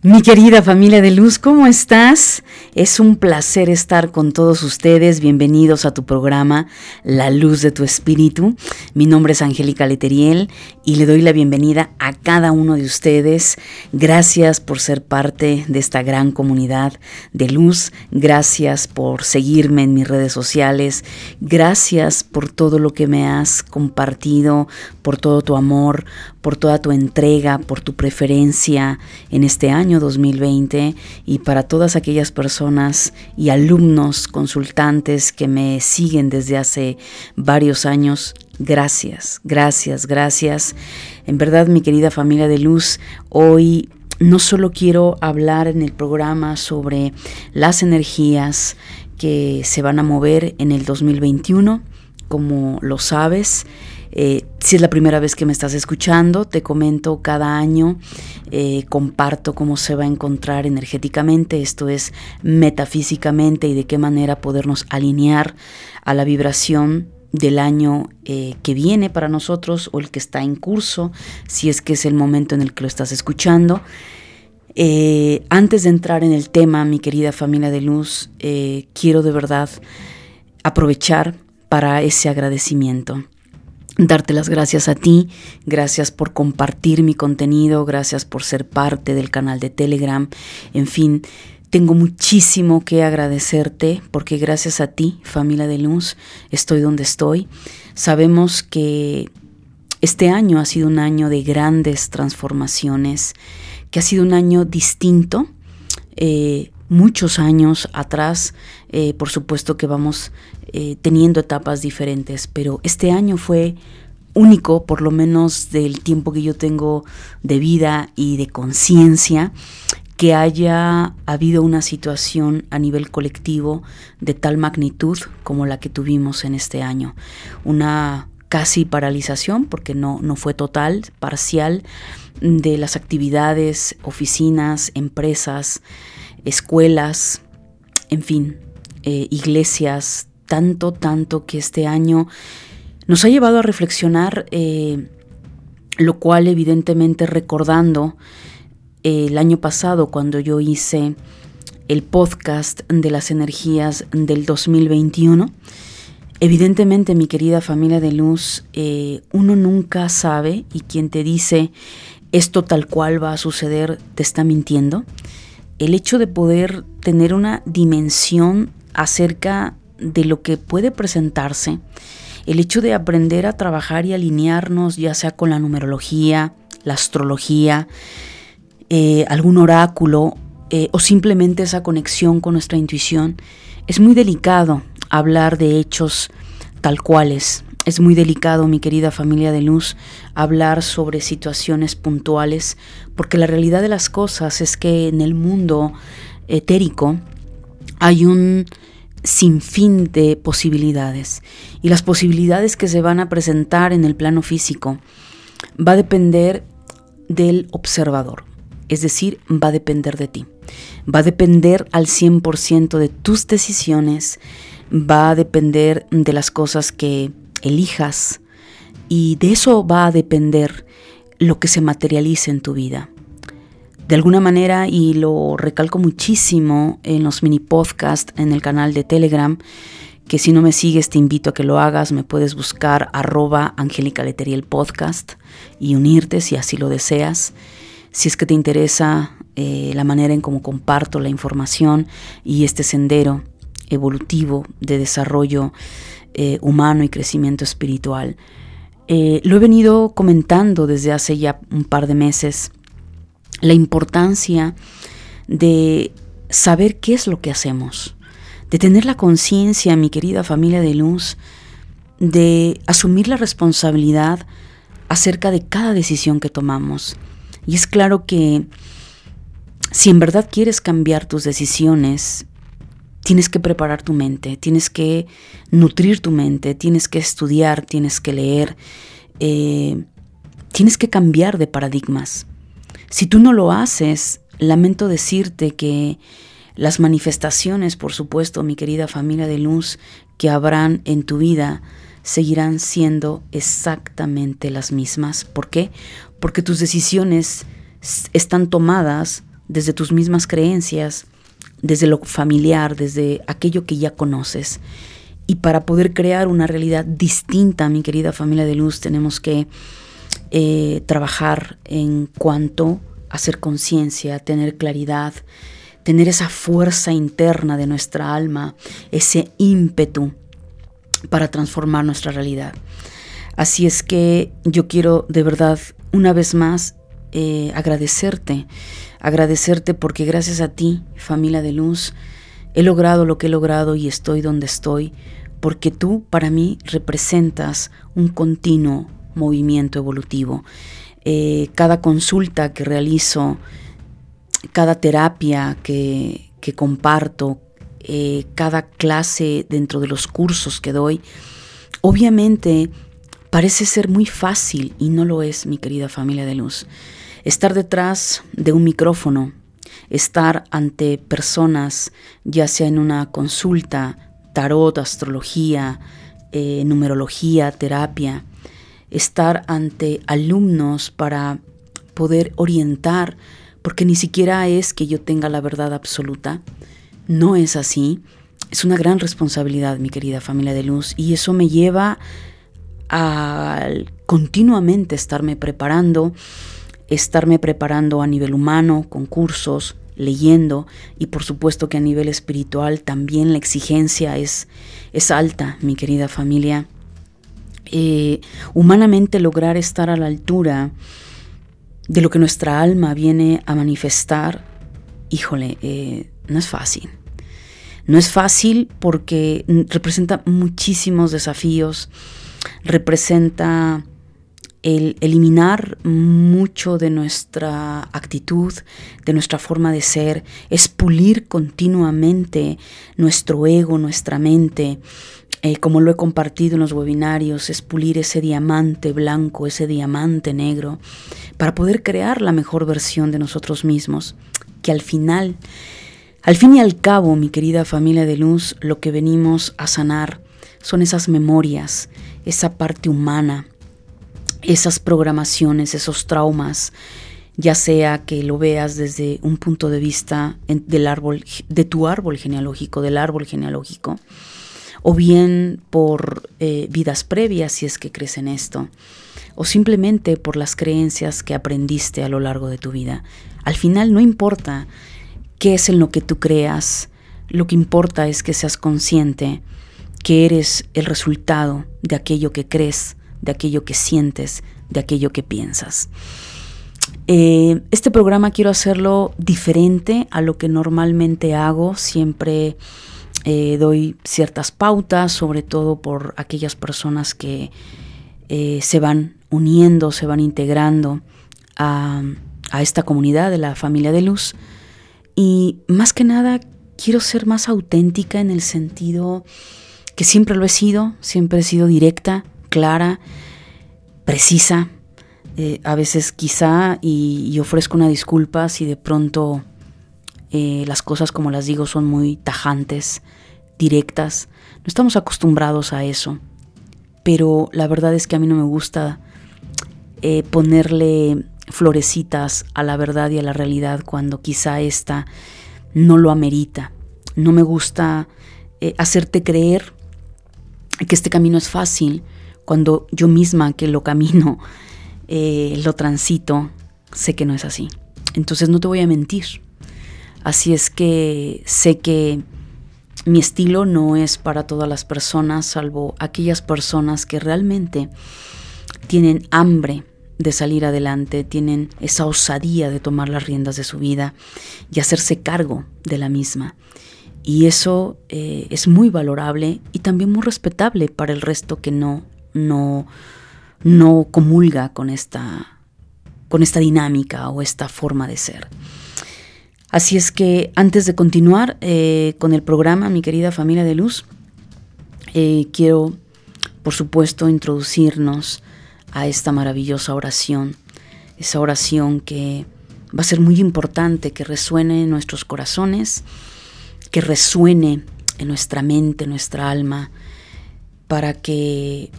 Mi querida familia de luz, ¿cómo estás? Es un placer estar con todos ustedes. Bienvenidos a tu programa La Luz de tu Espíritu. Mi nombre es Angélica Leteriel y le doy la bienvenida a cada uno de ustedes. Gracias por ser parte de esta gran comunidad de luz. Gracias por seguirme en mis redes sociales. Gracias por todo lo que me has compartido, por todo tu amor, por toda tu entrega, por tu preferencia en este año 2020 y para todas aquellas personas y alumnos, consultantes que me siguen desde hace varios años. Gracias, gracias, gracias. En verdad, mi querida familia de luz, hoy no solo quiero hablar en el programa sobre las energías que se van a mover en el 2021, como lo sabes, eh, si es la primera vez que me estás escuchando, te comento cada año, eh, comparto cómo se va a encontrar energéticamente, esto es metafísicamente y de qué manera podernos alinear a la vibración del año eh, que viene para nosotros o el que está en curso, si es que es el momento en el que lo estás escuchando. antes de entrar en el tema, mi querida familia de luz, quiero de verdad aprovechar para ese agradecimiento darte las gracias a ti, gracias por compartir mi contenido, gracias por ser parte del canal de Telegram, en fin, tengo muchísimo que agradecerte porque gracias a ti, familia de luz, estoy donde estoy. Sabemos que este año ha sido un año de grandes transformaciones, que ha sido un año distinto. Eh, muchos años atrás, eh, por supuesto que vamos eh, teniendo etapas diferentes, pero este año fue único, por lo menos del tiempo que yo tengo de vida y de conciencia, que haya habido una situación a nivel colectivo de tal magnitud como la que tuvimos en este año. Una casi paralización, porque no, no fue total, parcial, de las actividades, oficinas, empresas, escuelas, en fin, eh, iglesias, tanto, tanto que este año nos ha llevado a reflexionar, eh, lo cual evidentemente recordando eh, el año pasado cuando yo hice el podcast de las energías del 2021, evidentemente mi querida familia de luz, uno nunca sabe y quien te dice esto tal cual va a suceder te está mintiendo. El hecho de poder tener una dimensión acerca de lo que puede presentarse, el hecho de aprender a trabajar y alinearnos ya sea con la numerología, la astrología, eh, algún oráculo eh, o simplemente esa conexión con nuestra intuición, es muy delicado hablar de hechos tal cuales. Es muy delicado, mi querida familia de luz, hablar sobre situaciones puntuales, porque la realidad de las cosas es que en el mundo etérico hay un sinfín de posibilidades. Y las posibilidades que se van a presentar en el plano físico va a depender del observador, es decir, va a depender de ti, va a depender al 100% de tus decisiones, va a depender de las cosas que elijas. Y de eso va a depender lo que se materialice en tu vida. De alguna manera, y lo recalco muchísimo en los mini podcasts en el canal de Telegram, que si no me sigues te invito a que lo hagas, me puedes buscar arroba Angélica Leteriel Podcast y unirte si así lo deseas. Si es que te interesa eh, la manera en cómo comparto la información y este sendero evolutivo de desarrollo eh, humano y crecimiento espiritual. Eh, lo he venido comentando desde hace ya un par de meses, la importancia de saber qué es lo que hacemos, de tener la conciencia, mi querida familia de luz, de asumir la responsabilidad acerca de cada decisión que tomamos. Y es claro que si en verdad quieres cambiar tus decisiones, tienes que preparar tu mente, tienes que nutrir tu mente, tienes que estudiar, tienes que leer, eh, tienes que cambiar de paradigmas. Si tú no lo haces, lamento decirte que las manifestaciones, por supuesto, mi querida familia de luz, que habrán en tu vida, seguirán siendo exactamente las mismas. ¿Por qué? Porque tus decisiones están tomadas desde tus mismas creencias, desde lo familiar, desde aquello que ya conoces. Y para poder crear una realidad distinta, mi querida familia de luz, tenemos que eh, trabajar en cuanto a hacer conciencia, tener claridad, tener esa fuerza interna de nuestra alma, ese ímpetu para transformar nuestra realidad. Así es que yo quiero de verdad una vez más eh, agradecerte, agradecerte porque gracias a ti, familia de luz, he logrado lo que he logrado y estoy donde estoy, porque tú para mí representas un continuo movimiento evolutivo. Eh, cada consulta que realizo, cada terapia que, que comparto, eh, cada clase dentro de los cursos que doy, obviamente parece ser muy fácil y no lo es, mi querida familia de luz. Estar detrás de un micrófono, estar ante personas, ya sea en una consulta, tarot, astrología, eh, numerología, terapia, estar ante alumnos para poder orientar, porque ni siquiera es que yo tenga la verdad absoluta, no es así. Es una gran responsabilidad, mi querida familia de luz, y eso me lleva a continuamente estarme preparando, estarme preparando a nivel humano, con cursos, leyendo, y por supuesto que a nivel espiritual también la exigencia es, es alta, mi querida familia. Eh, humanamente lograr estar a la altura de lo que nuestra alma viene a manifestar, híjole, eh, no es fácil. No es fácil porque representa muchísimos desafíos, representa el eliminar mucho de nuestra actitud, de nuestra forma de ser, es pulir continuamente nuestro ego, nuestra mente, eh, como lo he compartido en los webinarios, es pulir ese diamante blanco, ese diamante negro, para poder crear la mejor versión de nosotros mismos, que al final al fin y al cabo, mi querida familia de luz, lo que venimos a sanar son esas memorias, esa parte humana, esas programaciones, esos traumas, ya sea que lo veas desde un punto de vista del árbol, de tu árbol genealógico, del árbol genealógico, o bien por eh, vidas previas, si es que crees en esto, o simplemente por las creencias que aprendiste a lo largo de tu vida. Al final no importa qué es en lo que tú creas. Lo que importa es que seas consciente que eres el resultado de aquello que crees, de aquello que sientes, de aquello que piensas. Eh, este programa quiero hacerlo diferente a lo que normalmente hago. Siempre eh, doy ciertas pautas, sobre todo por aquellas personas que eh, se van uniendo, se van integrando a, esta comunidad de la familia de luz. Y más que nada quiero ser más auténtica en el sentido que siempre lo he sido, siempre he sido directa, clara, precisa. Eh, a veces quizá, y, ofrezco una disculpa si de pronto las cosas como las digo son muy tajantes, directas. No estamos acostumbrados a eso. Pero la verdad es que a mí no me gusta eh, ponerle florecitas a la verdad y a la realidad cuando quizá esta no lo amerita. No me gusta eh, hacerte creer que este camino es fácil cuando yo misma que lo camino, eh, lo transito, sé que no es así. Entonces no te voy a mentir. Así es que sé que mi estilo no es para todas las personas, salvo aquellas personas que realmente tienen hambre de salir adelante, tienen esa osadía de tomar las riendas de su vida y hacerse cargo de la misma. Y eso eh, es muy valorable y también muy respetable para el resto que no, no, no comulga con esta, con esta dinámica o esta forma de ser. Así es que antes de continuar eh, con el programa, mi querida familia de luz, eh, quiero, por supuesto, introducirnos a esta maravillosa oración, esa oración que va a ser muy importante que resuene en nuestros corazones, que resuene en nuestra mente, nuestra alma, para que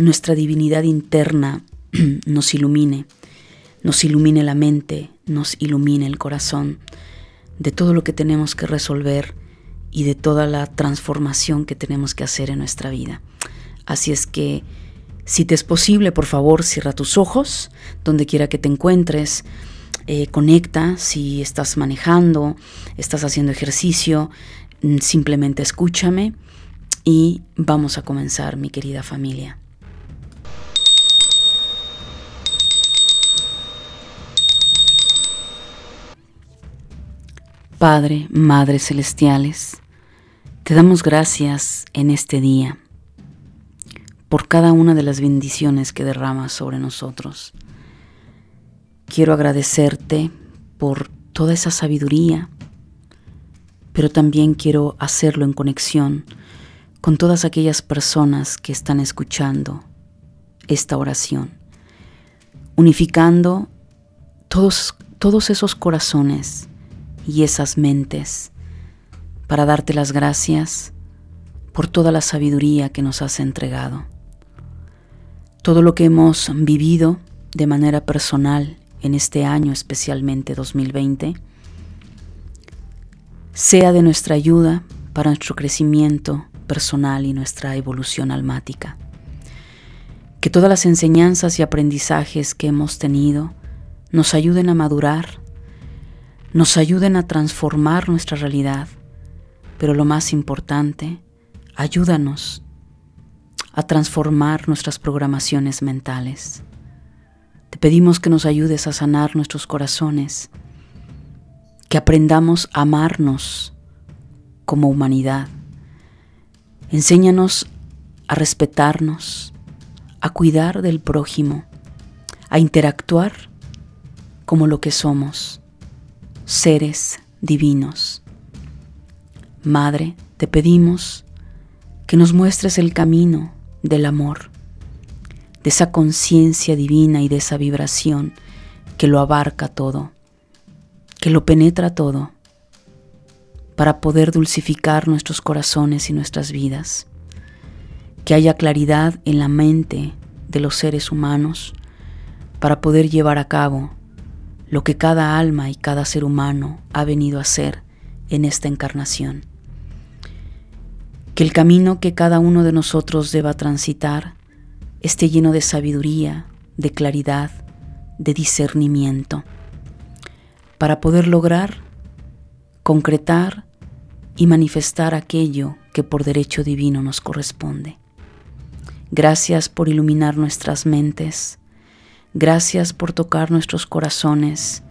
nuestra divinidad interna nos ilumine, nos ilumine la mente, nos ilumine el corazón de todo lo que tenemos que resolver y de toda la transformación que tenemos que hacer en nuestra vida. Así es que, si te es posible, por favor, cierra tus ojos, donde quiera que te encuentres, eh, conecta, si estás manejando, estás haciendo ejercicio, mm, simplemente escúchame y vamos a comenzar, mi querida familia. Padre, Madre Celestiales, te damos gracias en este día por cada una de las bendiciones que derramas sobre nosotros. Quiero agradecerte por toda esa sabiduría, pero también quiero hacerlo en conexión con todas aquellas personas que están escuchando esta oración, unificando todos, todos esos corazones y esas mentes para darte las gracias por toda la sabiduría que nos has entregado. Todo lo que hemos vivido de manera personal en este año, especialmente 2020, sea de nuestra ayuda para nuestro crecimiento personal y nuestra evolución almática. Que todas las enseñanzas y aprendizajes que hemos tenido nos ayuden a madurar nos ayuden a transformar nuestra realidad, pero lo más importante, ayúdanos a transformar nuestras programaciones mentales. Te pedimos que nos ayudes a sanar nuestros corazones, que aprendamos a amarnos como humanidad. Enséñanos a respetarnos, a cuidar del prójimo, a interactuar como lo que somos seres divinos. Madre, te pedimos que nos muestres el camino del amor, de esa conciencia divina y de esa vibración que lo abarca todo, que lo penetra todo, para poder dulcificar nuestros corazones y nuestras vidas, que haya claridad en la mente de los seres humanos para poder llevar a cabo lo que cada alma y cada ser humano ha venido a hacer en esta encarnación. Que el camino que cada uno de nosotros deba transitar esté lleno de sabiduría, de claridad, de discernimiento, para poder lograr, concretar y manifestar aquello que por derecho divino nos corresponde. Gracias por iluminar nuestras mentes, Gracias por tocar nuestros corazones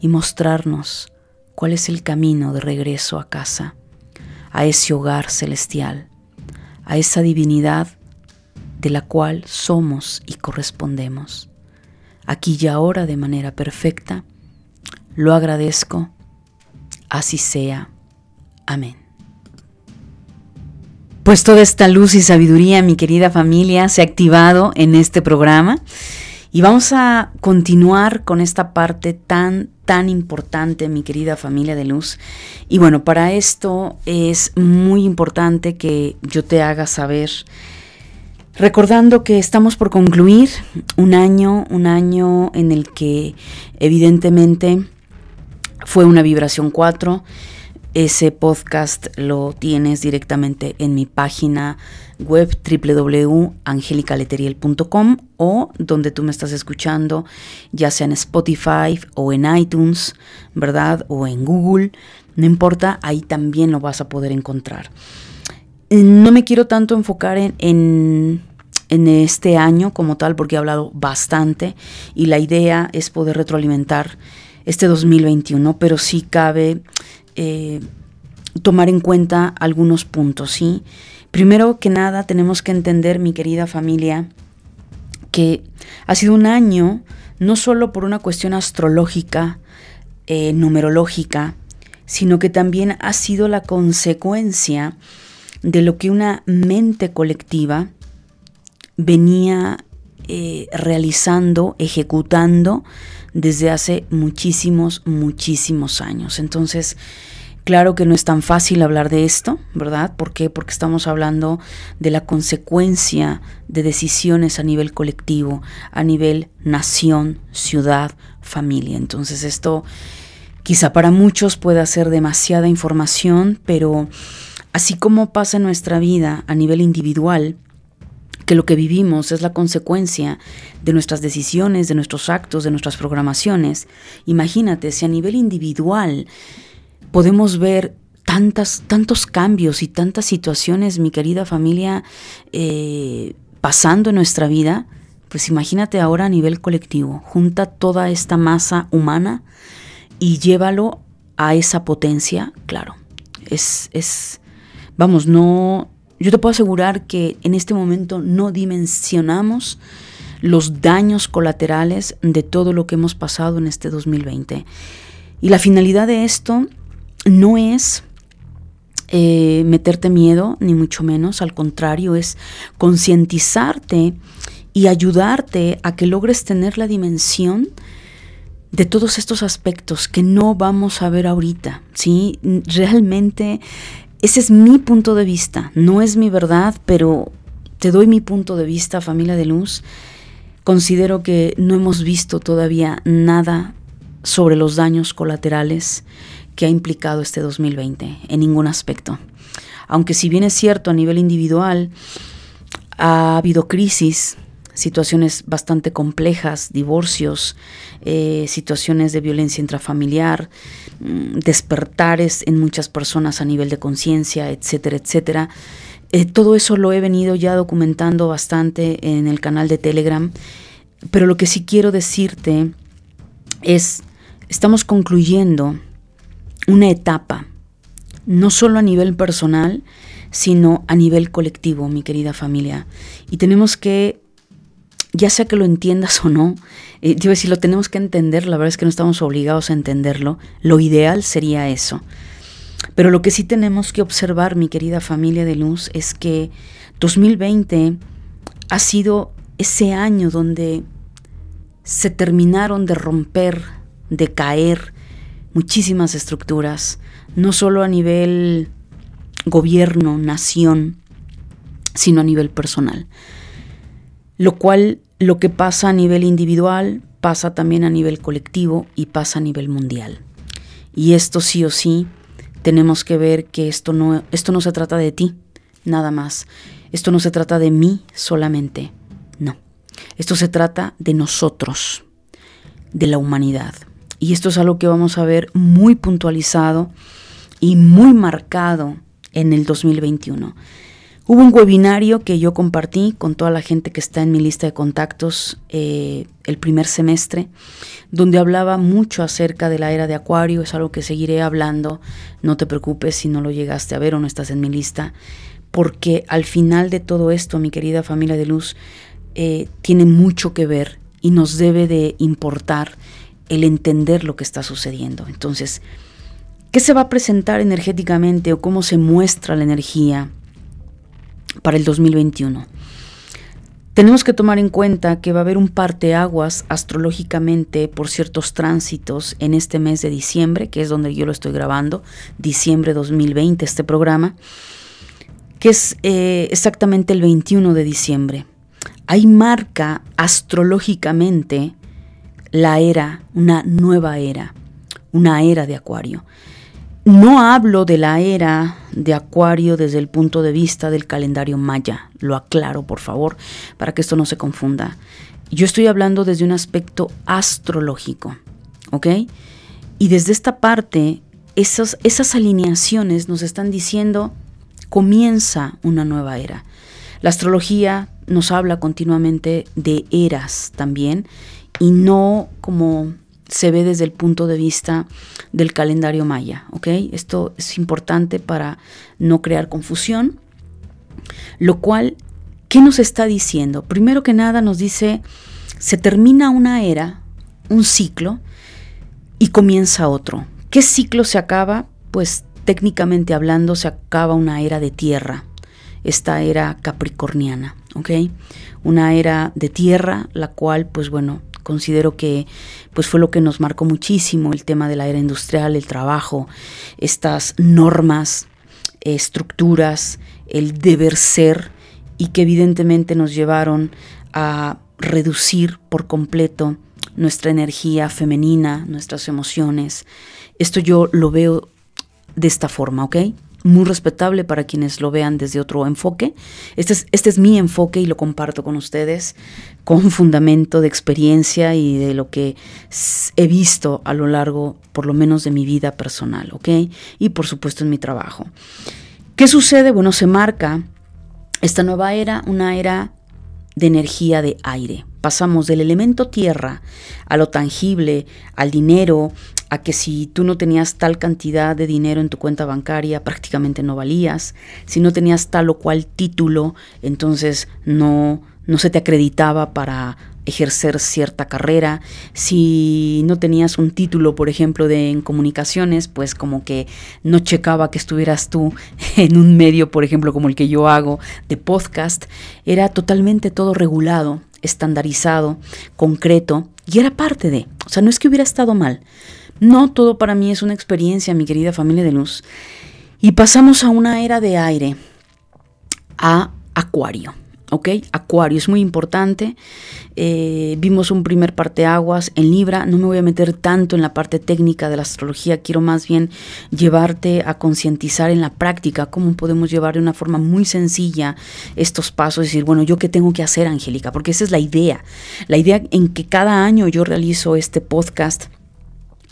y mostrarnos cuál es el camino de regreso a casa, a ese hogar celestial, a esa divinidad de la cual somos y correspondemos. Aquí y ahora de manera perfecta, lo agradezco, así sea. Amén. Pues toda esta luz y sabiduría, mi querida familia, se ha activado en este programa y vamos a continuar con esta parte tan, tan importante, mi querida familia de luz. Y bueno, para esto es muy importante que yo te haga saber, recordando que estamos por concluir un año, un año en el que evidentemente fue una vibración 4 ese podcast lo tienes directamente en mi página web www.angelicaleteriel.com o donde tú me estás escuchando, ya sea en Spotify o en iTunes, ¿verdad? O en Google, no importa, ahí también lo vas a poder encontrar. No me quiero tanto enfocar en, en, en este año como tal porque he hablado bastante y la idea es poder retroalimentar este 2021, pero sí cabe eh, tomar en cuenta algunos puntos, ¿sí? Primero que nada, tenemos que entender, mi querida familia, que ha sido un año no solo por una cuestión astrológica, eh, numerológica, sino que también ha sido la consecuencia de lo que una mente colectiva venía eh, realizando, ejecutando desde hace muchísimos, muchísimos años. Entonces, Claro que no es tan fácil hablar de esto, ¿verdad? ¿Por qué? Porque estamos hablando de la consecuencia de decisiones a nivel colectivo, a nivel nación, ciudad, familia. Entonces esto quizá para muchos pueda ser demasiada información, pero así como pasa en nuestra vida a nivel individual, que lo que vivimos es la consecuencia de nuestras decisiones, de nuestros actos, de nuestras programaciones, imagínate si a nivel individual podemos ver tantas, tantos cambios y tantas situaciones, mi querida familia, eh, pasando en nuestra vida, pues imagínate ahora a nivel colectivo, junta toda esta masa humana y llévalo a esa potencia, claro, es, es, vamos, no, yo te puedo asegurar que en este momento no dimensionamos los daños colaterales de todo lo que hemos pasado en este 2020. Y la finalidad de esto no es eh, meterte miedo, ni mucho menos, al contrario, es concientizarte y ayudarte a que logres tener la dimensión de todos estos aspectos que no vamos a ver ahorita, ¿sí? Realmente ese es mi punto de vista, no es mi verdad, pero te doy mi punto de vista, familia de luz. Considero que no hemos visto todavía nada sobre los daños colaterales que ha implicado este 2020 en ningún aspecto. Aunque si bien es cierto a nivel individual, ha habido crisis, situaciones bastante complejas, divorcios, eh, situaciones de violencia intrafamiliar, mm, despertares en muchas personas a nivel de conciencia, etcétera, etcétera. Eh, todo eso lo he venido ya documentando bastante en el canal de Telegram, pero lo que sí quiero decirte es, estamos concluyendo una etapa, no solo a nivel personal, sino a nivel colectivo, mi querida familia. Y tenemos que, ya sea que lo entiendas o no, eh, digo, si lo tenemos que entender, la verdad es que no estamos obligados a entenderlo, lo ideal sería eso. Pero lo que sí tenemos que observar, mi querida familia de luz, es que 2020 ha sido ese año donde se terminaron de romper, de caer, muchísimas estructuras, no solo a nivel gobierno, nación, sino a nivel personal. Lo cual, lo que pasa a nivel individual, pasa también a nivel colectivo y pasa a nivel mundial. Y esto sí o sí, tenemos que ver que esto no, esto no se trata de ti, nada más. Esto no se trata de mí solamente, no. Esto se trata de nosotros, de la humanidad. Y esto es algo que vamos a ver muy puntualizado y muy marcado en el 2021. Hubo un webinario que yo compartí con toda la gente que está en mi lista de contactos eh, el primer semestre, donde hablaba mucho acerca de la era de Acuario, es algo que seguiré hablando, no te preocupes si no lo llegaste a ver o no estás en mi lista, porque al final de todo esto, mi querida familia de luz, eh, tiene mucho que ver y nos debe de importar el entender lo que está sucediendo. Entonces, ¿qué se va a presentar energéticamente o cómo se muestra la energía para el 2021? Tenemos que tomar en cuenta que va a haber un parteaguas astrológicamente por ciertos tránsitos en este mes de diciembre, que es donde yo lo estoy grabando, diciembre 2020, este programa, que es eh, exactamente el 21 de diciembre. Ahí marca astrológicamente la era, una nueva era, una era de Acuario. No hablo de la era de Acuario desde el punto de vista del calendario maya, lo aclaro por favor, para que esto no se confunda. Yo estoy hablando desde un aspecto astrológico, ¿ok? Y desde esta parte, esas, esas alineaciones nos están diciendo, comienza una nueva era. La astrología nos habla continuamente de eras también y no como se ve desde el punto de vista del calendario maya, ¿ok? Esto es importante para no crear confusión, lo cual, ¿qué nos está diciendo? Primero que nada nos dice, se termina una era, un ciclo, y comienza otro. ¿Qué ciclo se acaba? Pues técnicamente hablando se acaba una era de tierra, esta era capricorniana, ¿ok? Una era de tierra, la cual, pues bueno, considero que pues fue lo que nos marcó muchísimo el tema de la era industrial, el trabajo, estas normas, estructuras, el deber ser y que evidentemente nos llevaron a reducir por completo nuestra energía femenina, nuestras emociones. Esto yo lo veo de esta forma, ¿ok? Muy respetable para quienes lo vean desde otro enfoque. Este es, este es mi enfoque y lo comparto con ustedes con fundamento de experiencia y de lo que he visto a lo largo, por lo menos, de mi vida personal, ¿ok? Y por supuesto en mi trabajo. ¿Qué sucede? Bueno, se marca esta nueva era, una era de energía de aire. Pasamos del elemento tierra a lo tangible, al dinero, a que si tú no tenías tal cantidad de dinero en tu cuenta bancaria, prácticamente no valías. Si no tenías tal o cual título, entonces no, no se te acreditaba para ejercer cierta carrera. Si no tenías un título, por ejemplo, de en comunicaciones, pues como que no checaba que estuvieras tú en un medio, por ejemplo, como el que yo hago de podcast. Era totalmente todo regulado, estandarizado, concreto, y era parte de. O sea, no es que hubiera estado mal. No todo para mí es una experiencia, mi querida familia de luz. Y pasamos a una era de aire, a Acuario. ¿Ok? Acuario es muy importante. Eh, vimos un primer parteaguas en Libra. No me voy a meter tanto en la parte técnica de la astrología. Quiero más bien llevarte a concientizar en la práctica cómo podemos llevar de una forma muy sencilla estos pasos. Decir, bueno, ¿yo qué tengo que hacer, Angélica? Porque esa es la idea. La idea en que cada año yo realizo este podcast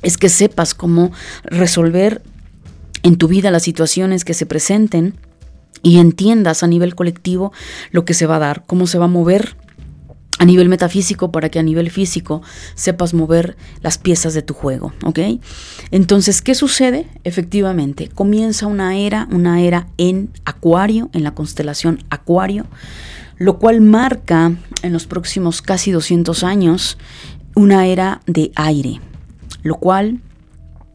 es que sepas cómo resolver en tu vida las situaciones que se presenten y entiendas a nivel colectivo lo que se va a dar, cómo se va a mover a nivel metafísico para que a nivel físico sepas mover las piezas de tu juego, ¿ok? Entonces, ¿qué sucede? Efectivamente, comienza una era, una era en Acuario, en la constelación Acuario, lo cual marca en los próximos casi 200 años una era de aire, lo cual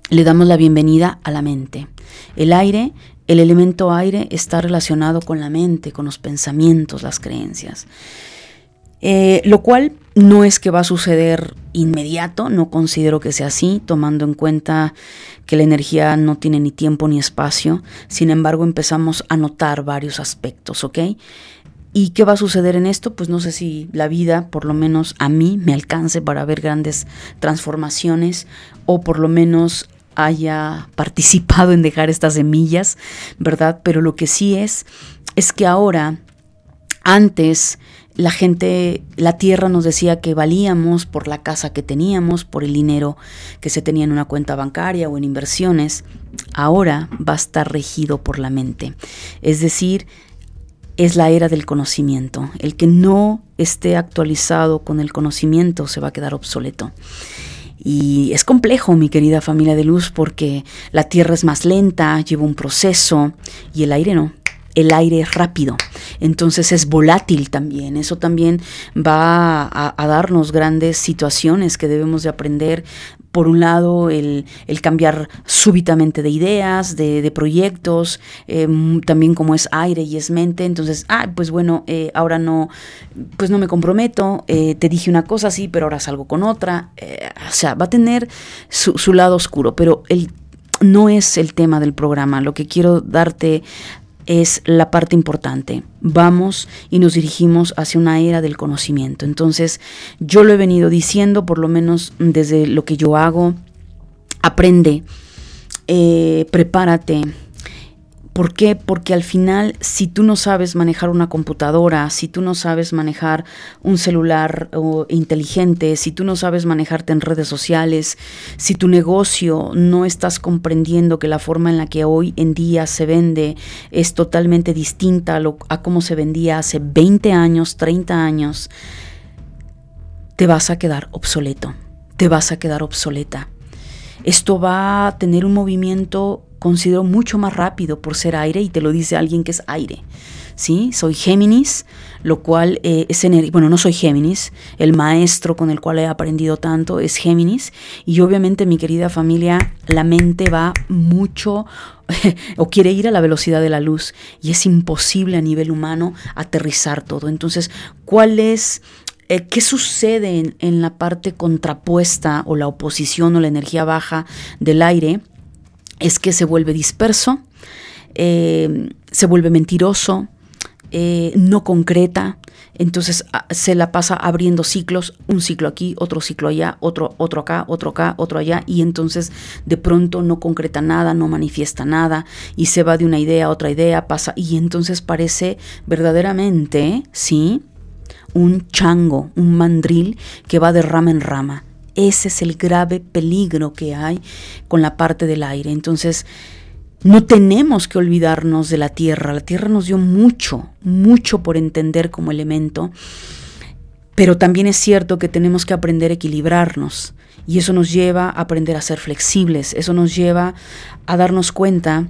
le damos la bienvenida a la mente. El aire el elemento aire está relacionado con la mente, con los pensamientos, las creencias. Eh, lo cual no es que va a suceder inmediato, no considero que sea así, tomando en cuenta que la energía no tiene ni tiempo ni espacio. Sin embargo, empezamos a notar varios aspectos, ¿ok? ¿Y qué va a suceder en esto? Pues no sé si la vida, por lo menos a mí, me alcance para ver grandes transformaciones o por lo menos haya participado en dejar estas semillas, ¿verdad? Pero lo que sí es, es que ahora, antes, la gente, la tierra nos decía que valíamos por la casa que teníamos, por el dinero que se tenía en una cuenta bancaria o en inversiones. Ahora va a estar regido por la mente. Es decir, es la era del conocimiento. El que no esté actualizado con el conocimiento se va a quedar obsoleto. Y es complejo, mi querida familia de luz, porque la Tierra es más lenta, lleva un proceso y el aire no. El aire es rápido, entonces es volátil también. Eso también va a, darnos grandes situaciones que debemos de aprender por un lado, el, cambiar súbitamente de ideas, de, proyectos, em, también como es aire y es mente, entonces, ah, pues bueno, eh, ahora no, pues no me comprometo, eh, te dije una cosa así, pero ahora salgo con otra, eh, o sea, va a tener su, su lado oscuro, pero el no es el tema del programa. Lo que quiero darte es la parte importante. Vamos y nos dirigimos hacia una era del conocimiento. Entonces, yo lo he venido diciendo, por lo menos desde lo que yo hago, aprende, eh, prepárate, ¿Por qué? Porque al final, si tú no sabes manejar una computadora, si tú no sabes manejar un celular inteligente, si tú no sabes manejarte en redes sociales, si tu negocio no estás comprendiendo que la forma en la que hoy en día se vende es totalmente distinta a, a cómo se vendía hace 20 años, 30 años, te vas a quedar obsoleto, te vas a quedar obsoleta. Esto va a tener un movimiento considero mucho más rápido por ser aire y te lo dice alguien que es aire. ¿sí? Soy Géminis, lo cual eh, es energía, bueno, no soy Géminis, el maestro con el cual he aprendido tanto es Géminis y obviamente mi querida familia, la mente va mucho o quiere ir a la velocidad de la luz y es imposible a nivel humano aterrizar todo. Entonces, ¿cuál es... Eh, ¿Qué sucede en, la parte contrapuesta o la oposición o la energía baja del aire? Es que se vuelve disperso, eh, se vuelve mentiroso, eh, no concreta, entonces ah, se la pasa abriendo ciclos, un ciclo aquí, otro ciclo allá, otro, otro acá, otro acá, otro allá, y entonces de pronto no concreta nada, no manifiesta nada, y se va de una idea a otra idea, pasa, y entonces parece verdaderamente, ¿sí? Un chango, un mandril que va de rama en rama. Ese es el grave peligro que hay con la parte del aire. Entonces, no tenemos que olvidarnos de la tierra. La tierra nos dio mucho, mucho por entender como elemento, pero también es cierto que tenemos que aprender a equilibrarnos y eso nos lleva a aprender a ser flexibles, eso nos lleva a darnos cuenta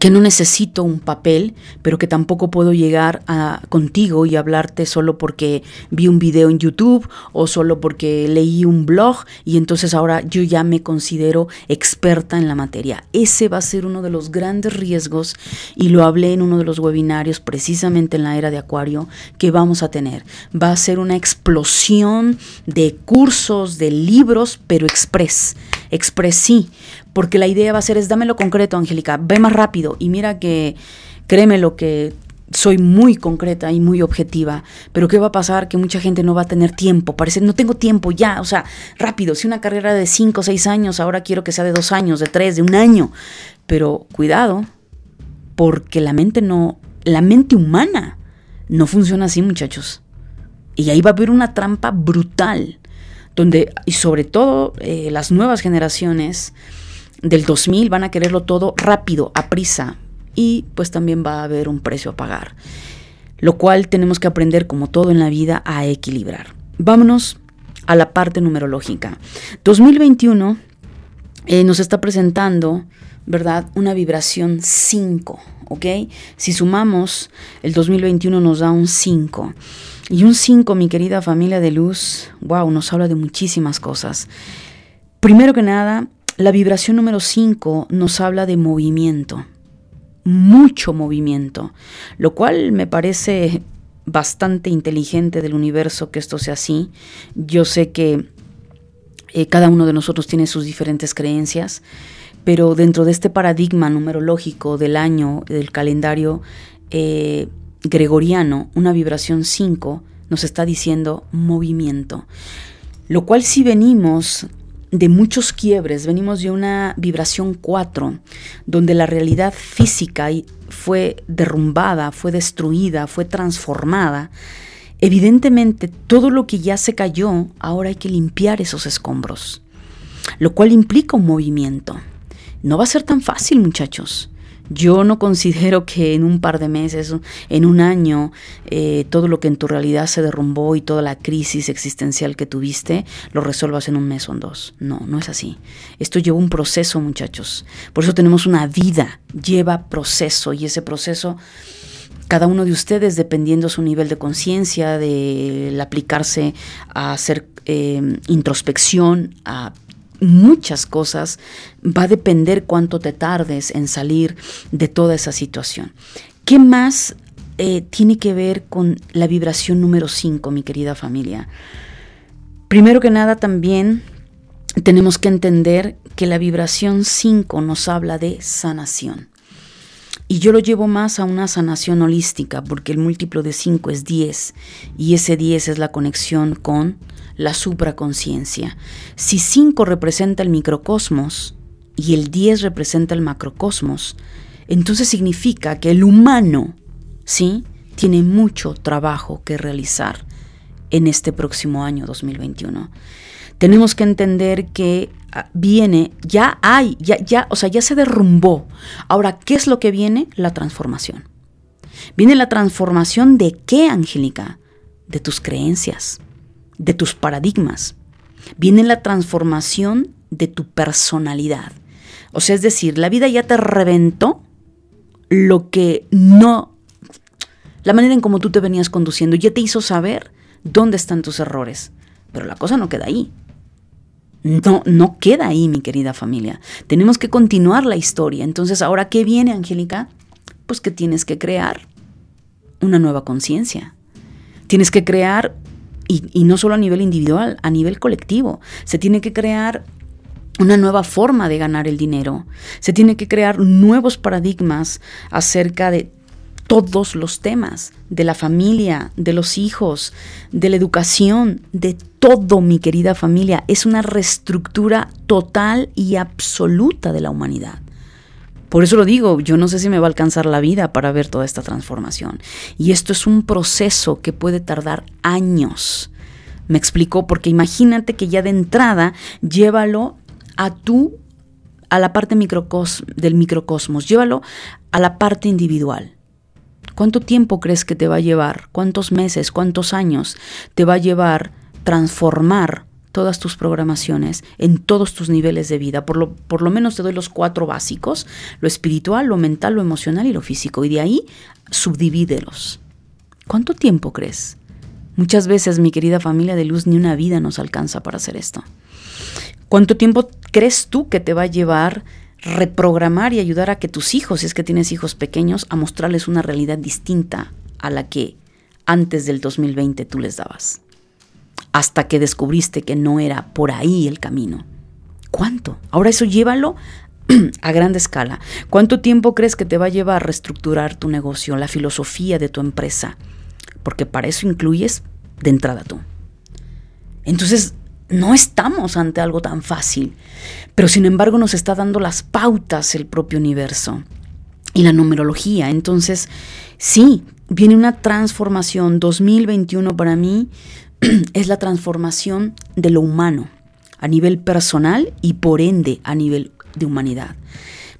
que no necesito un papel, pero que tampoco puedo llegar a, contigo y hablarte solo porque vi un video en YouTube o solo porque leí un blog y entonces ahora yo ya me considero experta en la materia. Ese va a ser uno de los grandes riesgos y lo hablé en uno de los webinarios precisamente en la era de Acuario que vamos a tener. Va a ser una explosión de cursos, de libros, pero express. Express sí, porque la idea va a ser es dámelo concreto, Angélica, ve más rápido y mira que créeme lo que soy muy concreta y muy objetiva, pero ¿qué va a pasar? Que mucha gente no va a tener tiempo, parece, no tengo tiempo ya, o sea, rápido, si una carrera de 5 o 6 años, ahora quiero que sea de 2 años, de 3, de un año, pero cuidado, porque la mente no, la mente humana no funciona así, muchachos. Y ahí va a haber una trampa brutal, donde, y sobre todo eh, las nuevas generaciones, del 2000 van a quererlo todo rápido, a prisa, y pues también va a haber un precio a pagar. Lo cual tenemos que aprender, como todo en la vida, a equilibrar. Vámonos a la parte numerológica. 2021 eh, nos está presentando, ¿verdad? Una vibración 5, ¿ok? Si sumamos, el 2021 nos da un 5. Y un 5, mi querida familia de luz, wow, nos habla de muchísimas cosas. Primero que nada, la vibración número 5 nos habla de movimiento, mucho movimiento, lo cual me parece bastante inteligente del universo que esto sea así. Yo sé que eh, cada uno de nosotros tiene sus diferentes creencias, pero dentro de este paradigma numerológico del año, del calendario eh, gregoriano, una vibración 5 nos está diciendo movimiento. Lo cual si venimos de muchos quiebres, venimos de una vibración 4, donde la realidad física fue derrumbada, fue destruida, fue transformada. Evidentemente, todo lo que ya se cayó, ahora hay que limpiar esos escombros, lo cual implica un movimiento. No va a ser tan fácil, muchachos. Yo no considero que en un par de meses, en un año, eh, todo lo que en tu realidad se derrumbó y toda la crisis existencial que tuviste, lo resuelvas en un mes o en dos. No, no es así. Esto lleva un proceso, muchachos. Por eso tenemos una vida, lleva proceso y ese proceso cada uno de ustedes, dependiendo su nivel de conciencia, de aplicarse a hacer eh, introspección, a muchas cosas, va a depender cuánto te tardes en salir de toda esa situación. ¿Qué más eh, tiene que ver con la vibración número 5, mi querida familia? Primero que nada también tenemos que entender que la vibración 5 nos habla de sanación. Y yo lo llevo más a una sanación holística, porque el múltiplo de 5 es 10, y ese 10 es la conexión con la supraconciencia. Si 5 representa el microcosmos y el 10 representa el macrocosmos, entonces significa que el humano, ¿sí? Tiene mucho trabajo que realizar en este próximo año 2021. Tenemos que entender que ah, viene, ya hay, ya, ya, o sea, ya se derrumbó. Ahora, ¿qué es lo que viene? La transformación. Viene la transformación de qué, Angélica? De tus creencias, de tus paradigmas. Viene la transformación de tu personalidad. O sea, es decir, la vida ya te reventó lo que no, la manera en cómo tú te venías conduciendo, ya te hizo saber dónde están tus errores. Pero la cosa no queda ahí. No, no queda ahí, mi querida familia. Tenemos que continuar la historia. Entonces, ¿ahora qué viene, Angélica? Pues que tienes que crear una nueva conciencia. Tienes que crear, y, y, no solo a nivel individual, a nivel colectivo. Se tiene que crear una nueva forma de ganar el dinero. Se tiene que crear nuevos paradigmas acerca de todos los temas, de la familia, de los hijos, de la educación, de todo, mi querida familia. Es una reestructura total y absoluta de la humanidad. Por eso lo digo, yo no sé si me va a alcanzar la vida para ver toda esta transformación. Y esto es un proceso que puede tardar años. Me explicó, porque imagínate que ya de entrada llévalo a tú, a la parte del microcosmos, llévalo a la parte individual. ¿Cuánto tiempo crees que te va a llevar? ¿Cuántos meses? ¿Cuántos años te va a llevar transformar todas tus programaciones en todos tus niveles de vida? Por lo, por lo menos te doy los cuatro básicos, lo espiritual, lo mental, lo emocional y lo físico. Y de ahí subdivídelos. ¿Cuánto tiempo crees? Muchas veces, mi querida familia de luz, ni una vida nos alcanza para hacer esto. ¿Cuánto tiempo crees tú que te va a llevar reprogramar y ayudar a que tus hijos, si es que tienes hijos pequeños, a mostrarles una realidad distinta a la que antes del 2020 tú les dabas? Hasta que descubriste que no era por ahí el camino. ¿Cuánto? Ahora eso llévalo a gran escala. ¿Cuánto tiempo crees que te va a llevar a reestructurar tu negocio, la filosofía de tu empresa? Porque para eso incluyes de entrada tú. Entonces, no estamos ante algo tan fácil, pero sin embargo nos está dando las pautas el propio universo y la numerología. Entonces, sí, viene una transformación. 2021 para mí es la transformación de lo humano a nivel personal y por ende a nivel de humanidad.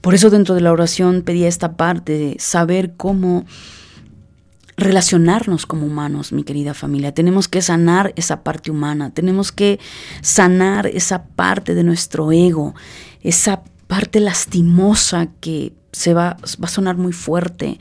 Por eso dentro de la oración pedía esta parte de saber cómo relacionarnos como humanos, mi querida familia. Tenemos que sanar esa parte humana, tenemos que sanar esa parte de nuestro ego, esa parte lastimosa que se va, va a sonar muy fuerte,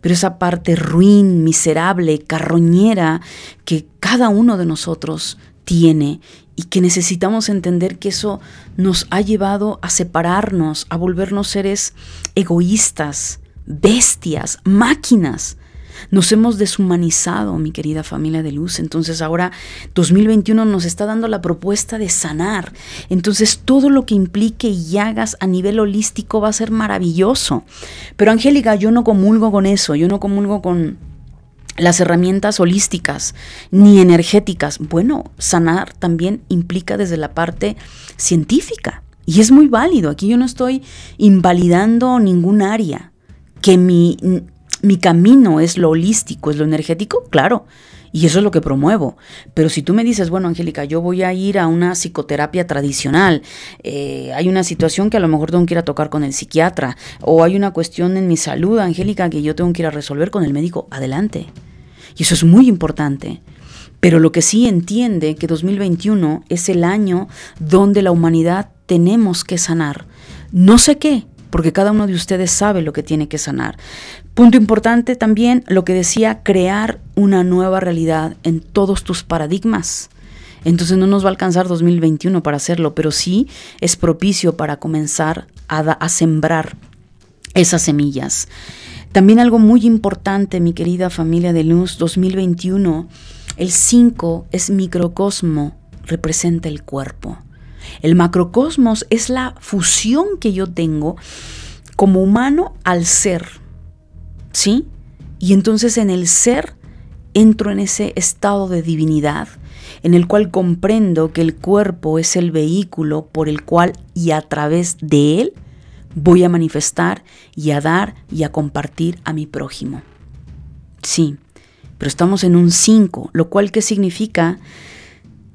pero esa parte ruin, miserable, carroñera que cada uno de nosotros tiene y que necesitamos entender que eso nos ha llevado a separarnos, a volvernos seres egoístas, bestias, máquinas, nos hemos deshumanizado, mi querida familia de luz. Entonces ahora 2021 nos está dando la propuesta de sanar. Entonces todo lo que implique y hagas a nivel holístico va a ser maravilloso. Pero Angélica, yo no comulgo con eso, yo no comulgo con las herramientas holísticas ni energéticas. Bueno, sanar también implica desde la parte científica. Y es muy válido. Aquí yo no estoy invalidando ningún área. Que mi mi camino es lo holístico, es lo energético, claro. Y eso es lo que promuevo. Pero si tú me dices, bueno, Angélica, yo voy a ir a una psicoterapia tradicional, eh, hay una situación que a lo mejor tengo que ir a tocar con el psiquiatra, o hay una cuestión en mi salud, Angélica, que yo tengo que ir a resolver con el médico, adelante. Y eso es muy importante. Pero lo que sí entiende que 2021 es el año donde la humanidad tenemos que sanar. No sé qué, porque cada uno de ustedes sabe lo que tiene que sanar. Punto importante también, lo que decía, crear una nueva realidad en todos tus paradigmas. Entonces no nos va a alcanzar 2021 para hacerlo, pero sí es propicio para comenzar a, a sembrar esas semillas. También algo muy importante, mi querida familia de luz, 2021, el 5 es microcosmo, representa el cuerpo. El macrocosmos es la fusión que yo tengo como humano al ser. ¿Sí? Y entonces en el ser entro en ese estado de divinidad en el cual comprendo que el cuerpo es el vehículo por el cual y a través de él voy a manifestar y a dar y a compartir a mi prójimo. Sí, pero estamos en un 5, lo cual ¿qué significa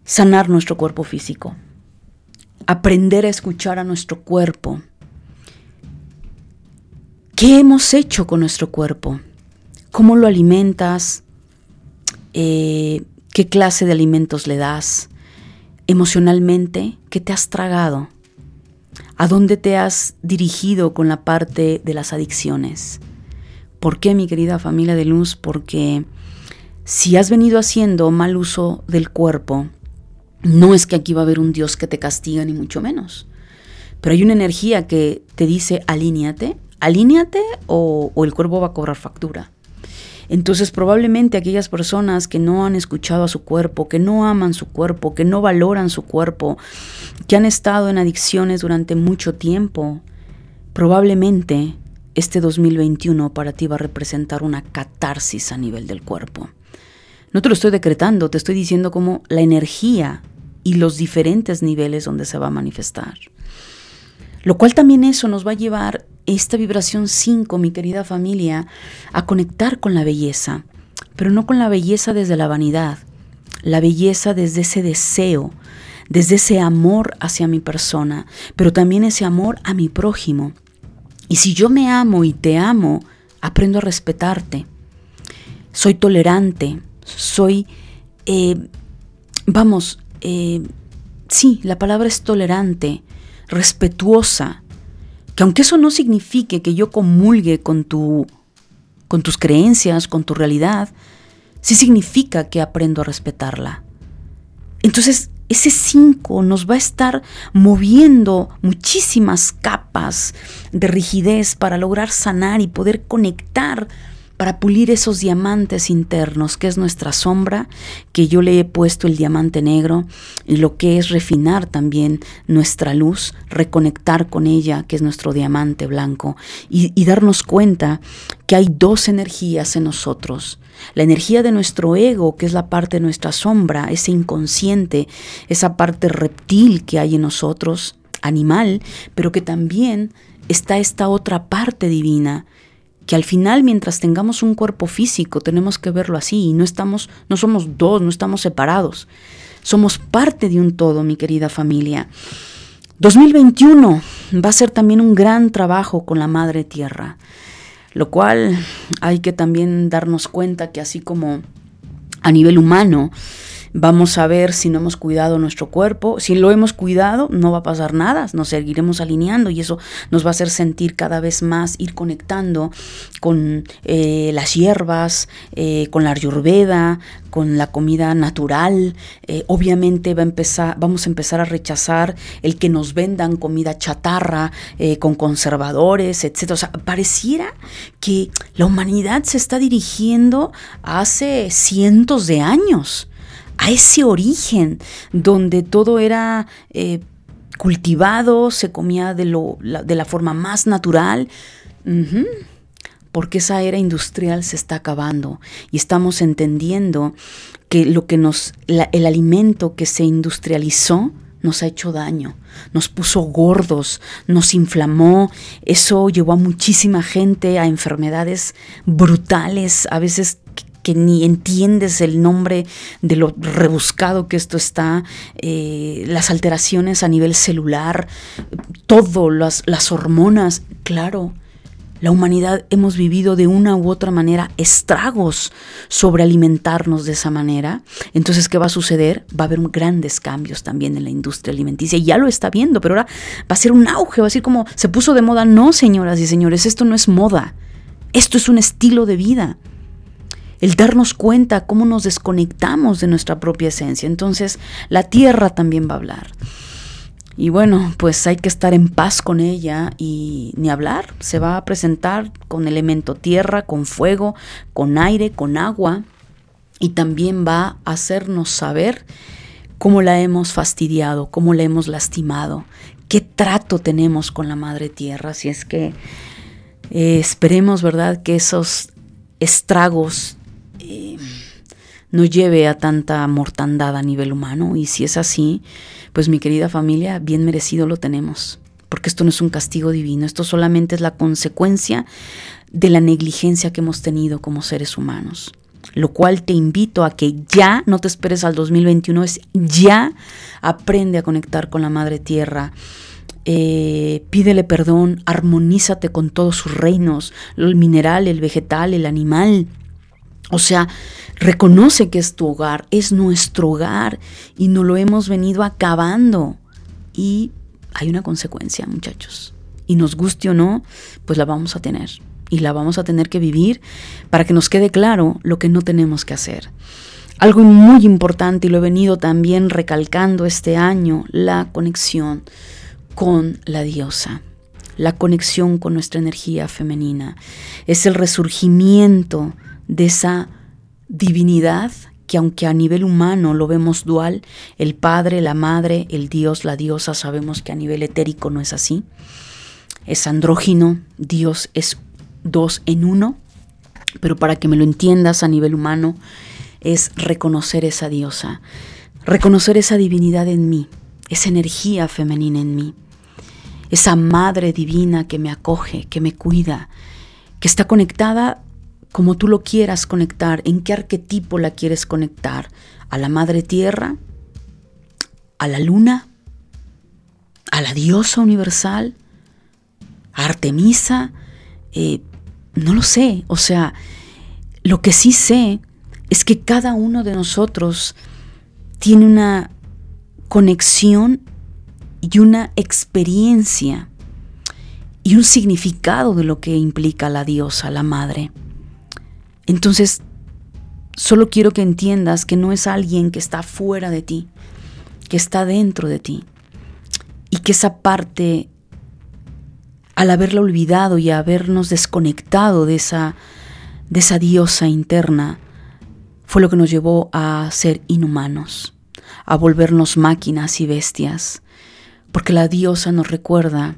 sanar nuestro cuerpo físico aprender a escuchar a nuestro cuerpo. ¿Qué hemos hecho con nuestro cuerpo? ¿Cómo lo alimentas? Eh, ¿Qué clase de alimentos le das? Emocionalmente, ¿qué te has tragado? ¿A dónde te has dirigido con la parte de las adicciones? ¿Por qué, mi querida familia de luz? Porque si has venido haciendo mal uso del cuerpo, no es que aquí va a haber un Dios que te castiga, ni mucho menos. Pero hay una energía que te dice, alíñate, alíñate o, o el cuerpo va a cobrar factura. Entonces probablemente aquellas personas que no han escuchado a su cuerpo, que no aman su cuerpo, que no valoran su cuerpo, que han estado en adicciones durante mucho tiempo, probablemente este 2021 para ti va a representar una catarsis a nivel del cuerpo. No te lo estoy decretando, te estoy diciendo como la energía y los diferentes niveles donde se va a manifestar. Lo cual también eso nos va a llevar esta vibración 5, mi querida familia, a conectar con la belleza, pero no con la belleza desde la vanidad, la belleza desde ese deseo, desde ese amor hacia mi persona, pero también ese amor a mi prójimo. Y si yo me amo y te amo, aprendo a respetarte. Soy tolerante, soy, eh, vamos, eh, sí, la palabra es tolerante, respetuosa, que aunque eso no signifique que yo comulgue con, tu, con tus creencias, con tu realidad, sí significa que aprendo a respetarla. Entonces, ese 5 nos va a estar moviendo muchísimas capas de rigidez para lograr sanar y poder conectar para pulir esos diamantes internos, que es nuestra sombra, que yo le he puesto el diamante negro, y lo que es refinar también nuestra luz, reconectar con ella, que es nuestro diamante blanco, y, y darnos cuenta que hay dos energías en nosotros. La energía de nuestro ego, que es la parte de nuestra sombra, ese inconsciente, esa parte reptil que hay en nosotros, animal, pero que también está esta otra parte divina, que al final mientras tengamos un cuerpo físico tenemos que verlo así y no estamos no somos dos, no estamos separados. Somos parte de un todo, mi querida familia. 2021 va a ser también un gran trabajo con la Madre Tierra, lo cual hay que también darnos cuenta que así como a nivel humano Vamos a ver si no hemos cuidado nuestro cuerpo. Si lo hemos cuidado, no va a pasar nada. Nos seguiremos alineando y eso nos va a hacer sentir cada vez más, ir conectando con eh, las hierbas, eh, con la ayurveda, con la comida natural. Eh, obviamente va a empezar, vamos a empezar a rechazar el que nos vendan comida chatarra con conservadores, etc. O sea, pareciera que la humanidad se está dirigiendo hace cientos de años a ese origen donde todo era eh, cultivado, se comía de, lo, la, de la forma más natural. Porque esa era industrial se está acabando. Y estamos entendiendo que lo que nos, el alimento que se industrializó nos ha hecho daño, nos puso gordos, nos inflamó, eso llevó a muchísima gente a enfermedades brutales, a veces que ni entiendes el nombre de lo rebuscado que esto está, eh, las alteraciones a nivel celular, todo, las, las hormonas, claro. La humanidad hemos vivido de una u otra manera estragos sobre alimentarnos de esa manera. Entonces, ¿qué va a suceder? Va a haber grandes cambios también en la industria alimenticia. Ya lo está viendo, pero ahora va a ser un auge, va a ser como se puso de moda. No, señoras y señores, esto no es moda. Esto es un estilo de vida el darnos cuenta cómo nos desconectamos de nuestra propia esencia. Entonces la tierra también va a hablar. Y bueno, pues hay que estar en paz con ella y ni hablar. Se va a presentar con elemento tierra, con fuego, con aire, con agua. Y también va a hacernos saber cómo la hemos fastidiado, cómo la hemos lastimado, qué trato tenemos con la madre tierra. Si es que eh, esperemos, ¿verdad?, que esos estragos no lleve a tanta mortandad a nivel humano. Y si es así, pues mi querida familia, bien merecido lo tenemos. Porque esto no es un castigo divino, esto solamente es la consecuencia de la negligencia que hemos tenido como seres humanos. Lo cual te invito a que ya, no te esperes al 2021, es ya aprende a conectar con la Madre Tierra. Eh, pídele perdón, armonízate con todos sus reinos, el mineral, el vegetal, el animal, o sea, reconoce que es tu hogar, es nuestro hogar y no lo hemos venido acabando. Y hay una consecuencia, muchachos. Y nos guste o no, pues la vamos a tener. Y la vamos a tener que vivir para que nos quede claro lo que no tenemos que hacer. Algo muy importante, y lo he venido también recalcando este año, la conexión con la diosa, la conexión con nuestra energía femenina. Es el resurgimiento de esa divinidad que aunque a nivel humano lo vemos dual, el Padre, la Madre, el Dios, la diosa, sabemos que a nivel etérico no es así. Es andrógino, Dios es dos en uno, pero para que me lo entiendas a nivel humano, es reconocer esa diosa, reconocer esa divinidad en mí, esa energía femenina en mí, esa madre divina que me acoge, que me cuida, que está conectada como tú lo quieras conectar, en qué arquetipo la quieres conectar, a la madre tierra, a la luna, a la diosa universal, a Artemisa, eh, no lo sé, o sea, lo que sí sé es que cada uno de nosotros tiene una conexión y una experiencia y un significado de lo que implica la diosa, la madre. Entonces, solo quiero que entiendas que no es alguien que está fuera de ti, que está dentro de ti. Y que esa parte, al haberla olvidado y habernos desconectado de esa, de esa diosa interna, fue lo que nos llevó a ser inhumanos, a volvernos máquinas y bestias, porque la diosa nos recuerda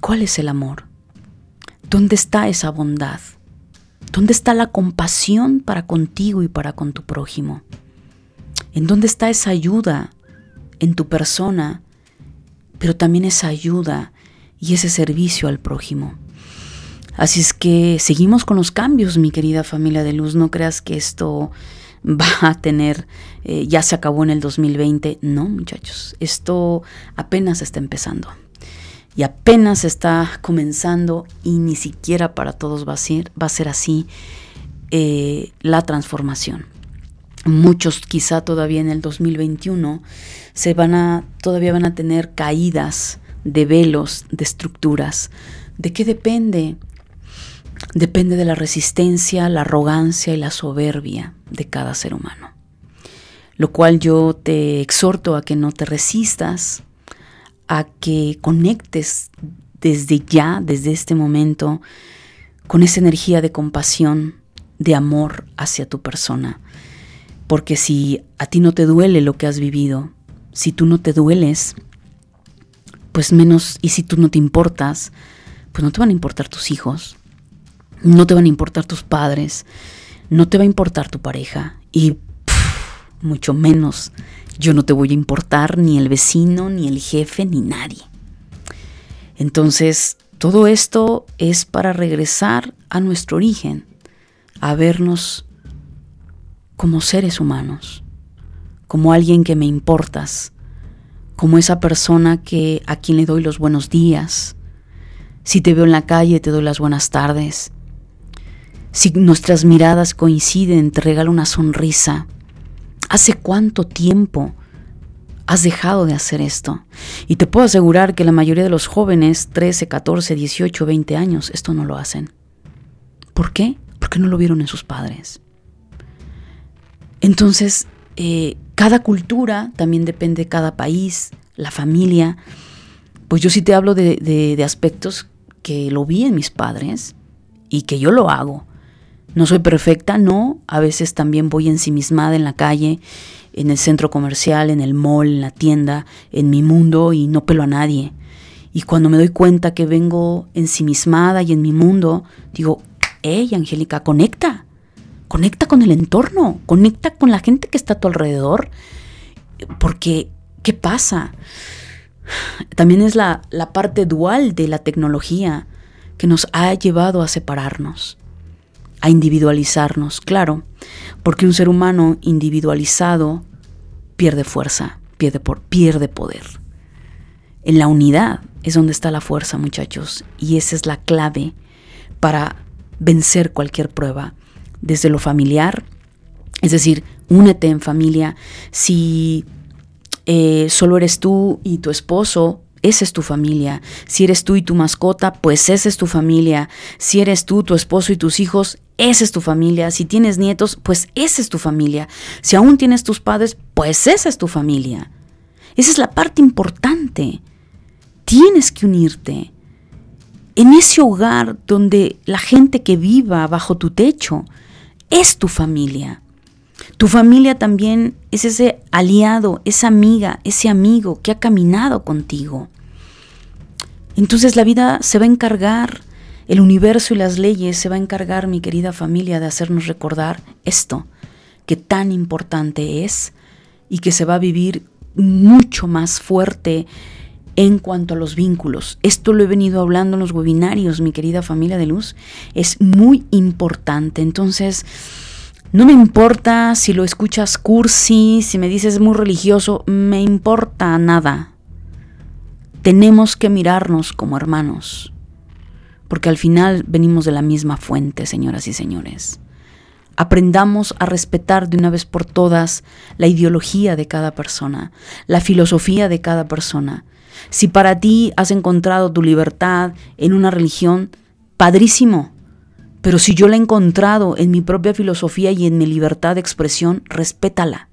cuál es el amor, dónde está esa bondad, dónde está la compasión para contigo y para con tu prójimo, en dónde está esa ayuda en tu persona, pero también esa ayuda y ese servicio al prójimo. Así es que seguimos con los cambios, mi querida familia de luz. No creas que esto va a tener, eh, ya se acabó en el 2020. No, muchachos, esto apenas está empezando. Y apenas está comenzando y ni siquiera para todos va a ser, va a ser así eh, la transformación. Muchos quizá todavía en el 2021 se van a, todavía van a tener caídas de velos, de estructuras. ¿De qué depende? depende de la resistencia, la arrogancia y la soberbia de cada ser humano. Lo cual yo te exhorto a que no te resistas, a que conectes desde ya, desde este momento, con esa energía de compasión, de amor hacia tu persona. Porque si a ti no te duele lo que has vivido, si tú no te dueles, pues menos, y si tú no te importas, pues no te van a importar tus hijos, no te van a importar tus padres, no te va a importar tu pareja y mucho menos yo no te voy a importar ni el vecino, ni el jefe, ni nadie. Entonces, todo esto es para regresar a nuestro origen, a vernos como seres humanos, como alguien que me importas, como esa persona que a quien le doy los buenos días. Si te veo en la calle, te doy las buenas tardes. Si nuestras miradas coinciden, te regalo una sonrisa. ¿Hace cuánto tiempo has dejado de hacer esto? Y te puedo asegurar que la mayoría de los jóvenes, 13, 14, 18, 20 años, esto no lo hacen. ¿Por qué? Porque no lo vieron en sus padres. Entonces, eh, cada cultura también depende de cada país, la familia. Pues yo sí te hablo de, de aspectos que lo vi en mis padres y que yo lo hago. No soy perfecta, no. A veces también voy ensimismada en la calle, en el centro comercial, en el mall, en la tienda, en mi mundo y no pelo a nadie. Y cuando me doy cuenta que vengo ensimismada y en mi mundo, digo, hey, Angélica, conecta. Conecta con el entorno, conecta con la gente que está a tu alrededor. Porque, ¿qué pasa? También es la, la parte dual de la tecnología que nos ha llevado a separarnos a individualizarnos, claro, porque un ser humano individualizado pierde fuerza, pierde, por, pierde poder. En la unidad es donde está la fuerza, muchachos, y esa es la clave para vencer cualquier prueba, desde lo familiar, es decir, únete en familia. Si eh, solo eres tú y tu esposo, esa es tu familia. Si eres tú y tu mascota, pues esa es tu familia. Si eres tú, tu esposo y tus hijos, esa es tu familia. Si tienes nietos, pues esa es tu familia. Si aún tienes tus padres, pues esa es tu familia. Esa es la parte importante. Tienes que unirte. En ese hogar donde la gente que viva bajo tu techo es tu familia. Tu familia también es ese aliado, esa amiga, ese amigo que ha caminado contigo. Entonces la vida se va a encargar, el universo y las leyes se va a encargar, mi querida familia, de hacernos recordar esto, que tan importante es y que se va a vivir mucho más fuerte en cuanto a los vínculos. Esto lo he venido hablando en los webinarios, mi querida familia de luz. Es muy importante. Entonces, no me importa si lo escuchas cursi, si me dices muy religioso, me importa nada. Tenemos que mirarnos como hermanos, porque al final venimos de la misma fuente, señoras y señores. Aprendamos a respetar de una vez por todas la ideología de cada persona, la filosofía de cada persona. Si para ti has encontrado tu libertad en una religión, padrísimo, pero si yo la he encontrado en mi propia filosofía y en mi libertad de expresión, respétala.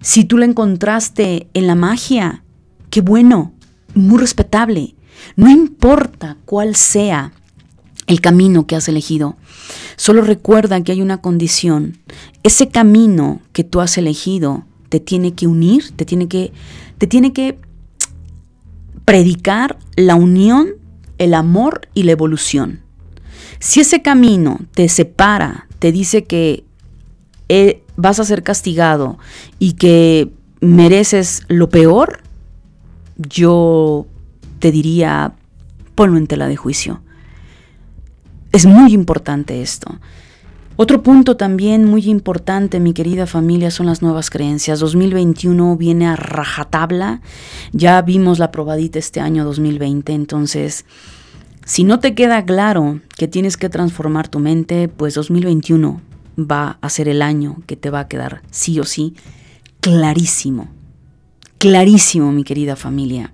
Si tú la encontraste en la magia, qué bueno, muy respetable. No importa cuál sea el camino que has elegido. Solo recuerda que hay una condición. Ese camino que tú has elegido te tiene que unir, te tiene que, te tiene que predicar la unión, el amor y la evolución. Si ese camino te separa, te dice que eh, vas a ser castigado y que mereces lo peor, yo te diría, ponlo en tela de juicio. Es muy importante esto. Otro punto también muy importante, mi querida familia, son las nuevas creencias. 2021 viene a rajatabla. Ya vimos la probadita este año 2020, entonces si no te queda claro que tienes que transformar tu mente, pues 2021 va a ser el año que te va a quedar sí o sí clarísimo. Clarísimo, mi querida familia.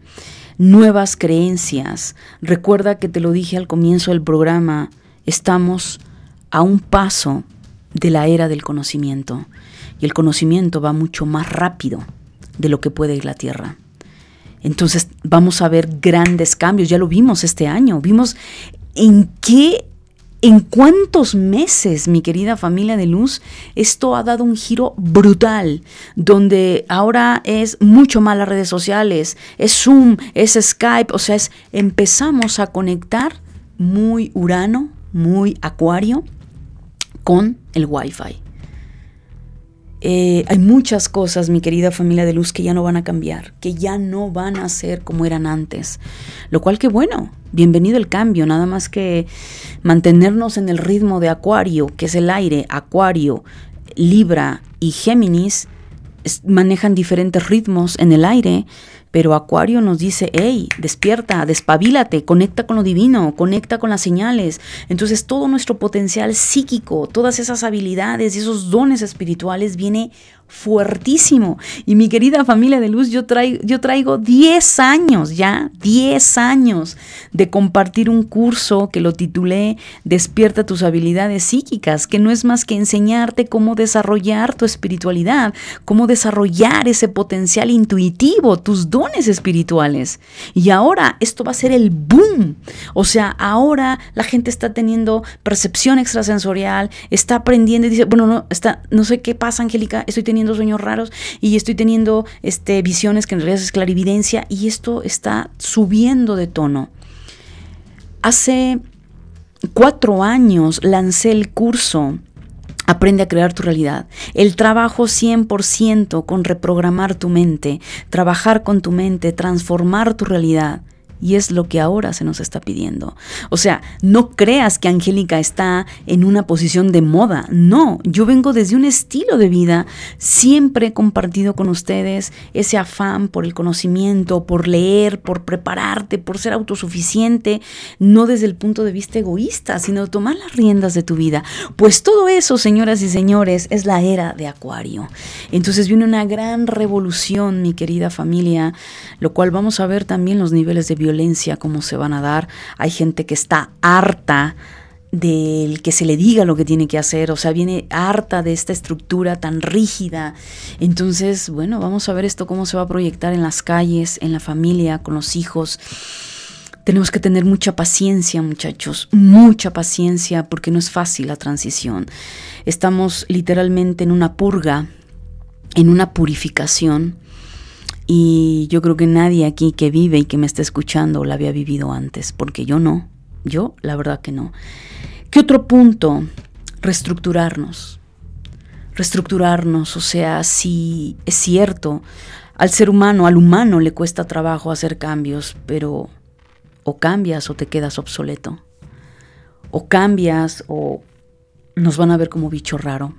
Nuevas creencias. Recuerda que te lo dije al comienzo del programa, estamos a un paso de la era del conocimiento y el conocimiento va mucho más rápido de lo que puede ir la Tierra. Entonces vamos a ver grandes cambios, ya lo vimos este año, vimos en qué, en cuántos meses, mi querida familia de luz, esto ha dado un giro brutal, donde ahora es mucho más las redes sociales, es Zoom, es Skype, o sea, es, empezamos a conectar muy Urano, muy Acuario con el Wi-Fi. Eh, hay muchas cosas, mi querida familia de luz, que ya no van a cambiar, que ya no van a ser como eran antes. Lo cual que bueno, bienvenido el cambio, nada más que mantenernos en el ritmo de Acuario, que es el aire, Acuario, Libra y Géminis, manejan diferentes ritmos en el aire, pero Acuario nos dice, hey, despierta, despabilate, conecta con lo divino, conecta con las señales. Entonces todo nuestro potencial psíquico, todas esas habilidades y esos dones espirituales viene fuertísimo. Y mi querida familia de luz, yo traigo, yo traigo 10 años ya, 10 años de compartir un curso que lo titulé Despierta tus habilidades psíquicas, que no es más que enseñarte cómo desarrollar tu espiritualidad, cómo desarrollar ese potencial intuitivo, tus dones espirituales. Y ahora esto va a ser el boom. O sea, ahora la gente está teniendo percepción extrasensorial, está aprendiendo y dice, bueno, no, está, no sé qué pasa, Angélica, estoy teniendo sueños raros y estoy teniendo este, visiones que en realidad es clarividencia y esto está subiendo de tono. Hace cuatro años lancé el curso Aprende a crear tu realidad. El trabajo 100% con reprogramar tu mente, trabajar con tu mente, transformar tu realidad. Y es lo que ahora se nos está pidiendo. O sea, no creas que Angélica está en una posición de moda. No, yo vengo desde un estilo de vida. Siempre he compartido con ustedes ese afán por el conocimiento, por leer, por prepararte, por ser autosuficiente, no desde el punto de vista egoísta, sino tomar las riendas de tu vida. Pues todo eso, señoras y señores, es la era de Acuario. Entonces viene una gran revolución, mi querida familia, lo cual vamos a ver también los niveles de violencia, cómo se van a dar. Hay gente que está harta del que se le diga lo que tiene que hacer, o sea, viene harta de esta estructura tan rígida. Entonces, bueno, vamos a ver esto cómo se va a proyectar en las calles, en la familia, con los hijos. Tenemos que tener mucha paciencia, muchachos, mucha paciencia, porque no es fácil la transición. Estamos literalmente en una purga, en una purificación y yo creo que nadie aquí que vive y que me está escuchando la había vivido antes, porque yo no, yo la verdad que no. ¿Qué otro punto? Reestructurarnos. Reestructurarnos, o sea, si es cierto, al ser humano, al humano le cuesta trabajo hacer cambios, pero o cambias o te quedas obsoleto. O cambias o nos van a ver como bicho raro,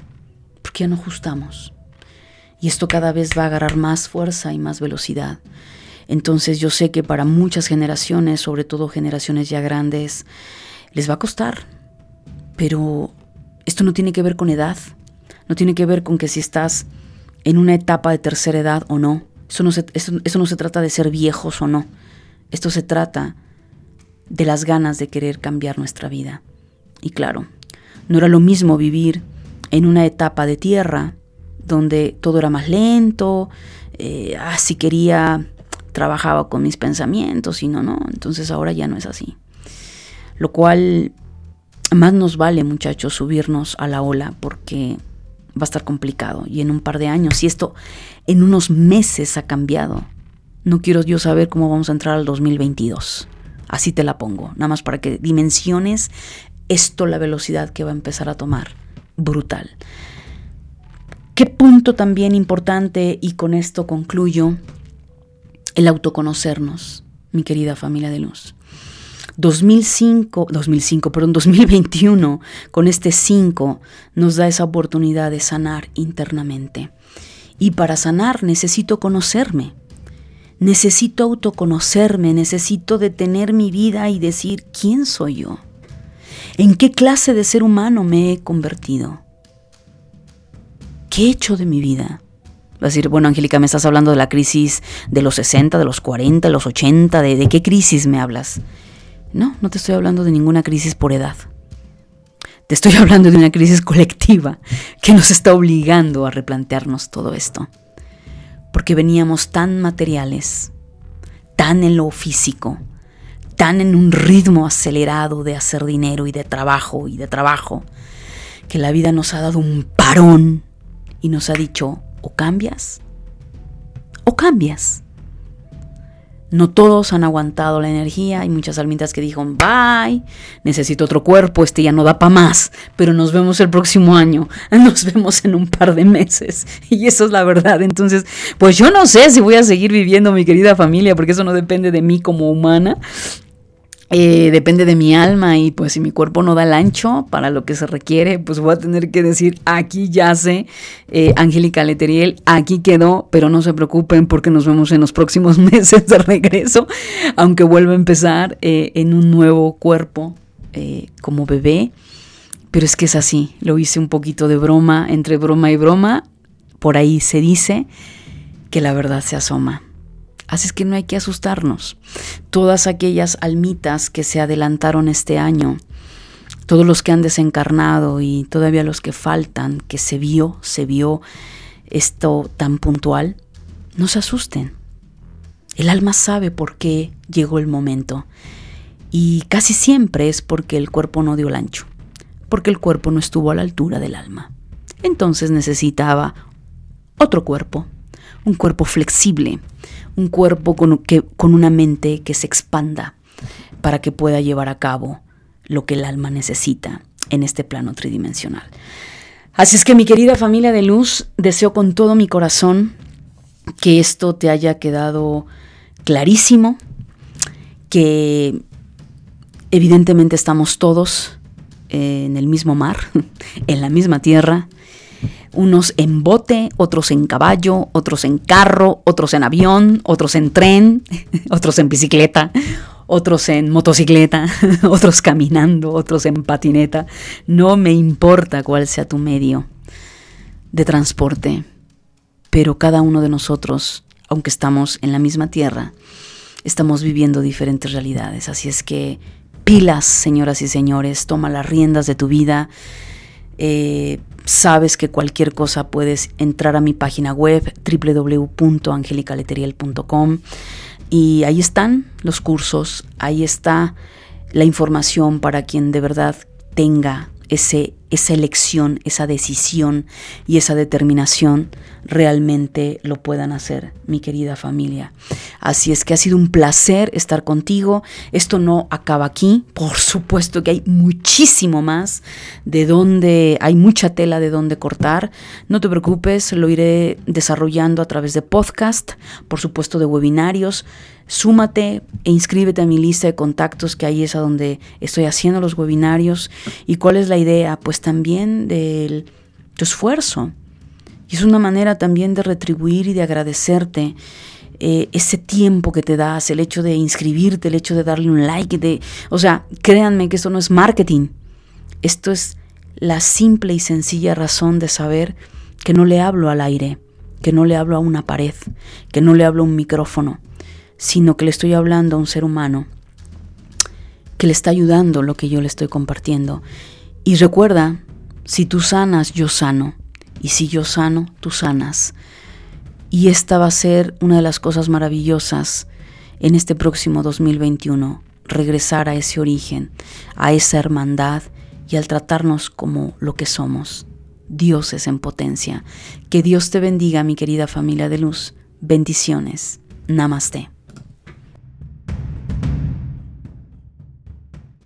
porque ya no ajustamos y esto cada vez va a agarrar más fuerza y más velocidad. Entonces yo sé que para muchas generaciones, sobre todo generaciones ya grandes, les va a costar. Pero esto no tiene que ver con edad, no tiene que ver con que si estás en una etapa de tercera edad o no. Eso no se, eso no se trata de ser viejos o no. Esto se trata de las ganas de querer cambiar nuestra vida. Y claro, no era lo mismo vivir en una etapa de tierra donde todo era más lento, eh, ah, si quería trabajaba con mis pensamientos y no, no, entonces ahora ya no es así. Lo cual más nos vale, muchachos, subirnos a la ola porque va a estar complicado y en un par de años, si esto en unos meses ha cambiado, no quiero yo saber cómo vamos a entrar al 2022. Así te la pongo, nada más para que dimensiones esto la velocidad que va a empezar a tomar. Brutal. ¿Qué punto también importante, y con esto concluyo, el autoconocernos, mi querida familia de luz. 2005, 2005, perdón, 2021, con este 5, nos da esa oportunidad de sanar internamente. Y para sanar necesito conocerme. Necesito autoconocerme, necesito detener mi vida y decir quién soy yo. ¿En qué clase de ser humano me he convertido? ¿Qué he hecho de mi vida? Va a decir, bueno, Angélica, me estás hablando de la crisis de los 60, de los 40, de los 80, de, de qué crisis me hablas. No, no te estoy hablando de ninguna crisis por edad. Te estoy hablando de una crisis colectiva que nos está obligando a replantearnos todo esto. Porque veníamos tan materiales, tan en lo físico, tan en un ritmo acelerado de hacer dinero y de trabajo y de trabajo, que la vida nos ha dado un parón y nos ha dicho, o cambias o cambias. No todos han aguantado la energía, hay muchas almitas que dijeron, bye, necesito otro cuerpo, este ya no da para más, pero nos vemos el próximo año, nos vemos en un par de meses. Y eso es la verdad. Entonces, pues yo no sé si voy a seguir viviendo mi querida familia, porque eso no depende de mí como humana, eh, depende de mi alma y pues si mi cuerpo no da el ancho para lo que se requiere, pues voy a tener que decir, aquí yace eh, Angélica Leteriel, aquí quedó, pero no se preocupen porque nos vemos en los próximos meses de regreso, aunque vuelva a empezar eh, en un nuevo cuerpo como bebé, pero es que es así, lo hice un poquito de broma, entre broma y broma, por ahí se dice que la verdad se asoma. Así es que no hay que asustarnos. Todas aquellas almitas que se adelantaron este año, todos los que han desencarnado y todavía los que faltan, que se vio, se vio esto tan puntual, no se asusten. El alma sabe por qué llegó el momento. Y casi siempre es porque el cuerpo no dio el ancho, porque el cuerpo no estuvo a la altura del alma. Entonces necesitaba otro cuerpo, un cuerpo flexible, un cuerpo con, que, con una mente que se expanda para que pueda llevar a cabo lo que el alma necesita en este plano tridimensional. Así es que mi querida familia de luz, deseo con todo mi corazón que esto te haya quedado clarísimo, que evidentemente estamos todos en el mismo mar, en la misma tierra, unos en bote, otros en caballo, otros en carro, otros en avión, otros en tren, otros en bicicleta, otros en motocicleta, otros caminando, otros en patineta. No me importa cuál sea tu medio de transporte, pero cada uno de nosotros, aunque estamos en la misma tierra, estamos viviendo diferentes realidades. Así es que pilas, señoras y señores, toma las riendas de tu vida. Eh, sabes que cualquier cosa puedes entrar a mi página web www.angelicaleteriel.com y ahí están los cursos, ahí está la información para quien de verdad tenga ese, esa elección, esa decisión y esa determinación realmente lo puedan hacer, mi querida familia. Así es que ha sido un placer estar contigo. Esto no acaba aquí, por supuesto que hay muchísimo más de donde, hay mucha tela de donde cortar. No te preocupes, lo iré desarrollando a través de podcast, por supuesto de webinarios. Súmate e inscríbete a mi lista de contactos, que ahí es a donde estoy haciendo los webinarios. ¿Y cuál es la idea? Pues también del tu esfuerzo. Y es una manera también de retribuir y de agradecerte eh, ese tiempo que te das, el hecho de inscribirte, el hecho de darle un like, de, o sea, créanme que esto no es marketing. Esto es la simple y sencilla razón de saber que no le hablo al aire, que no le hablo a una pared, que no le hablo a un micrófono, sino que le estoy hablando a un ser humano que le está ayudando lo que yo le estoy compartiendo. Y recuerda, si tú sanas, yo sano. Y si yo sano, tú sanas. Y esta va a ser una de las cosas maravillosas en este próximo 2021, regresar a ese origen, a esa hermandad y al tratarnos como lo que somos, dioses en potencia. Que Dios te bendiga, mi querida familia de luz. Bendiciones. Namaste.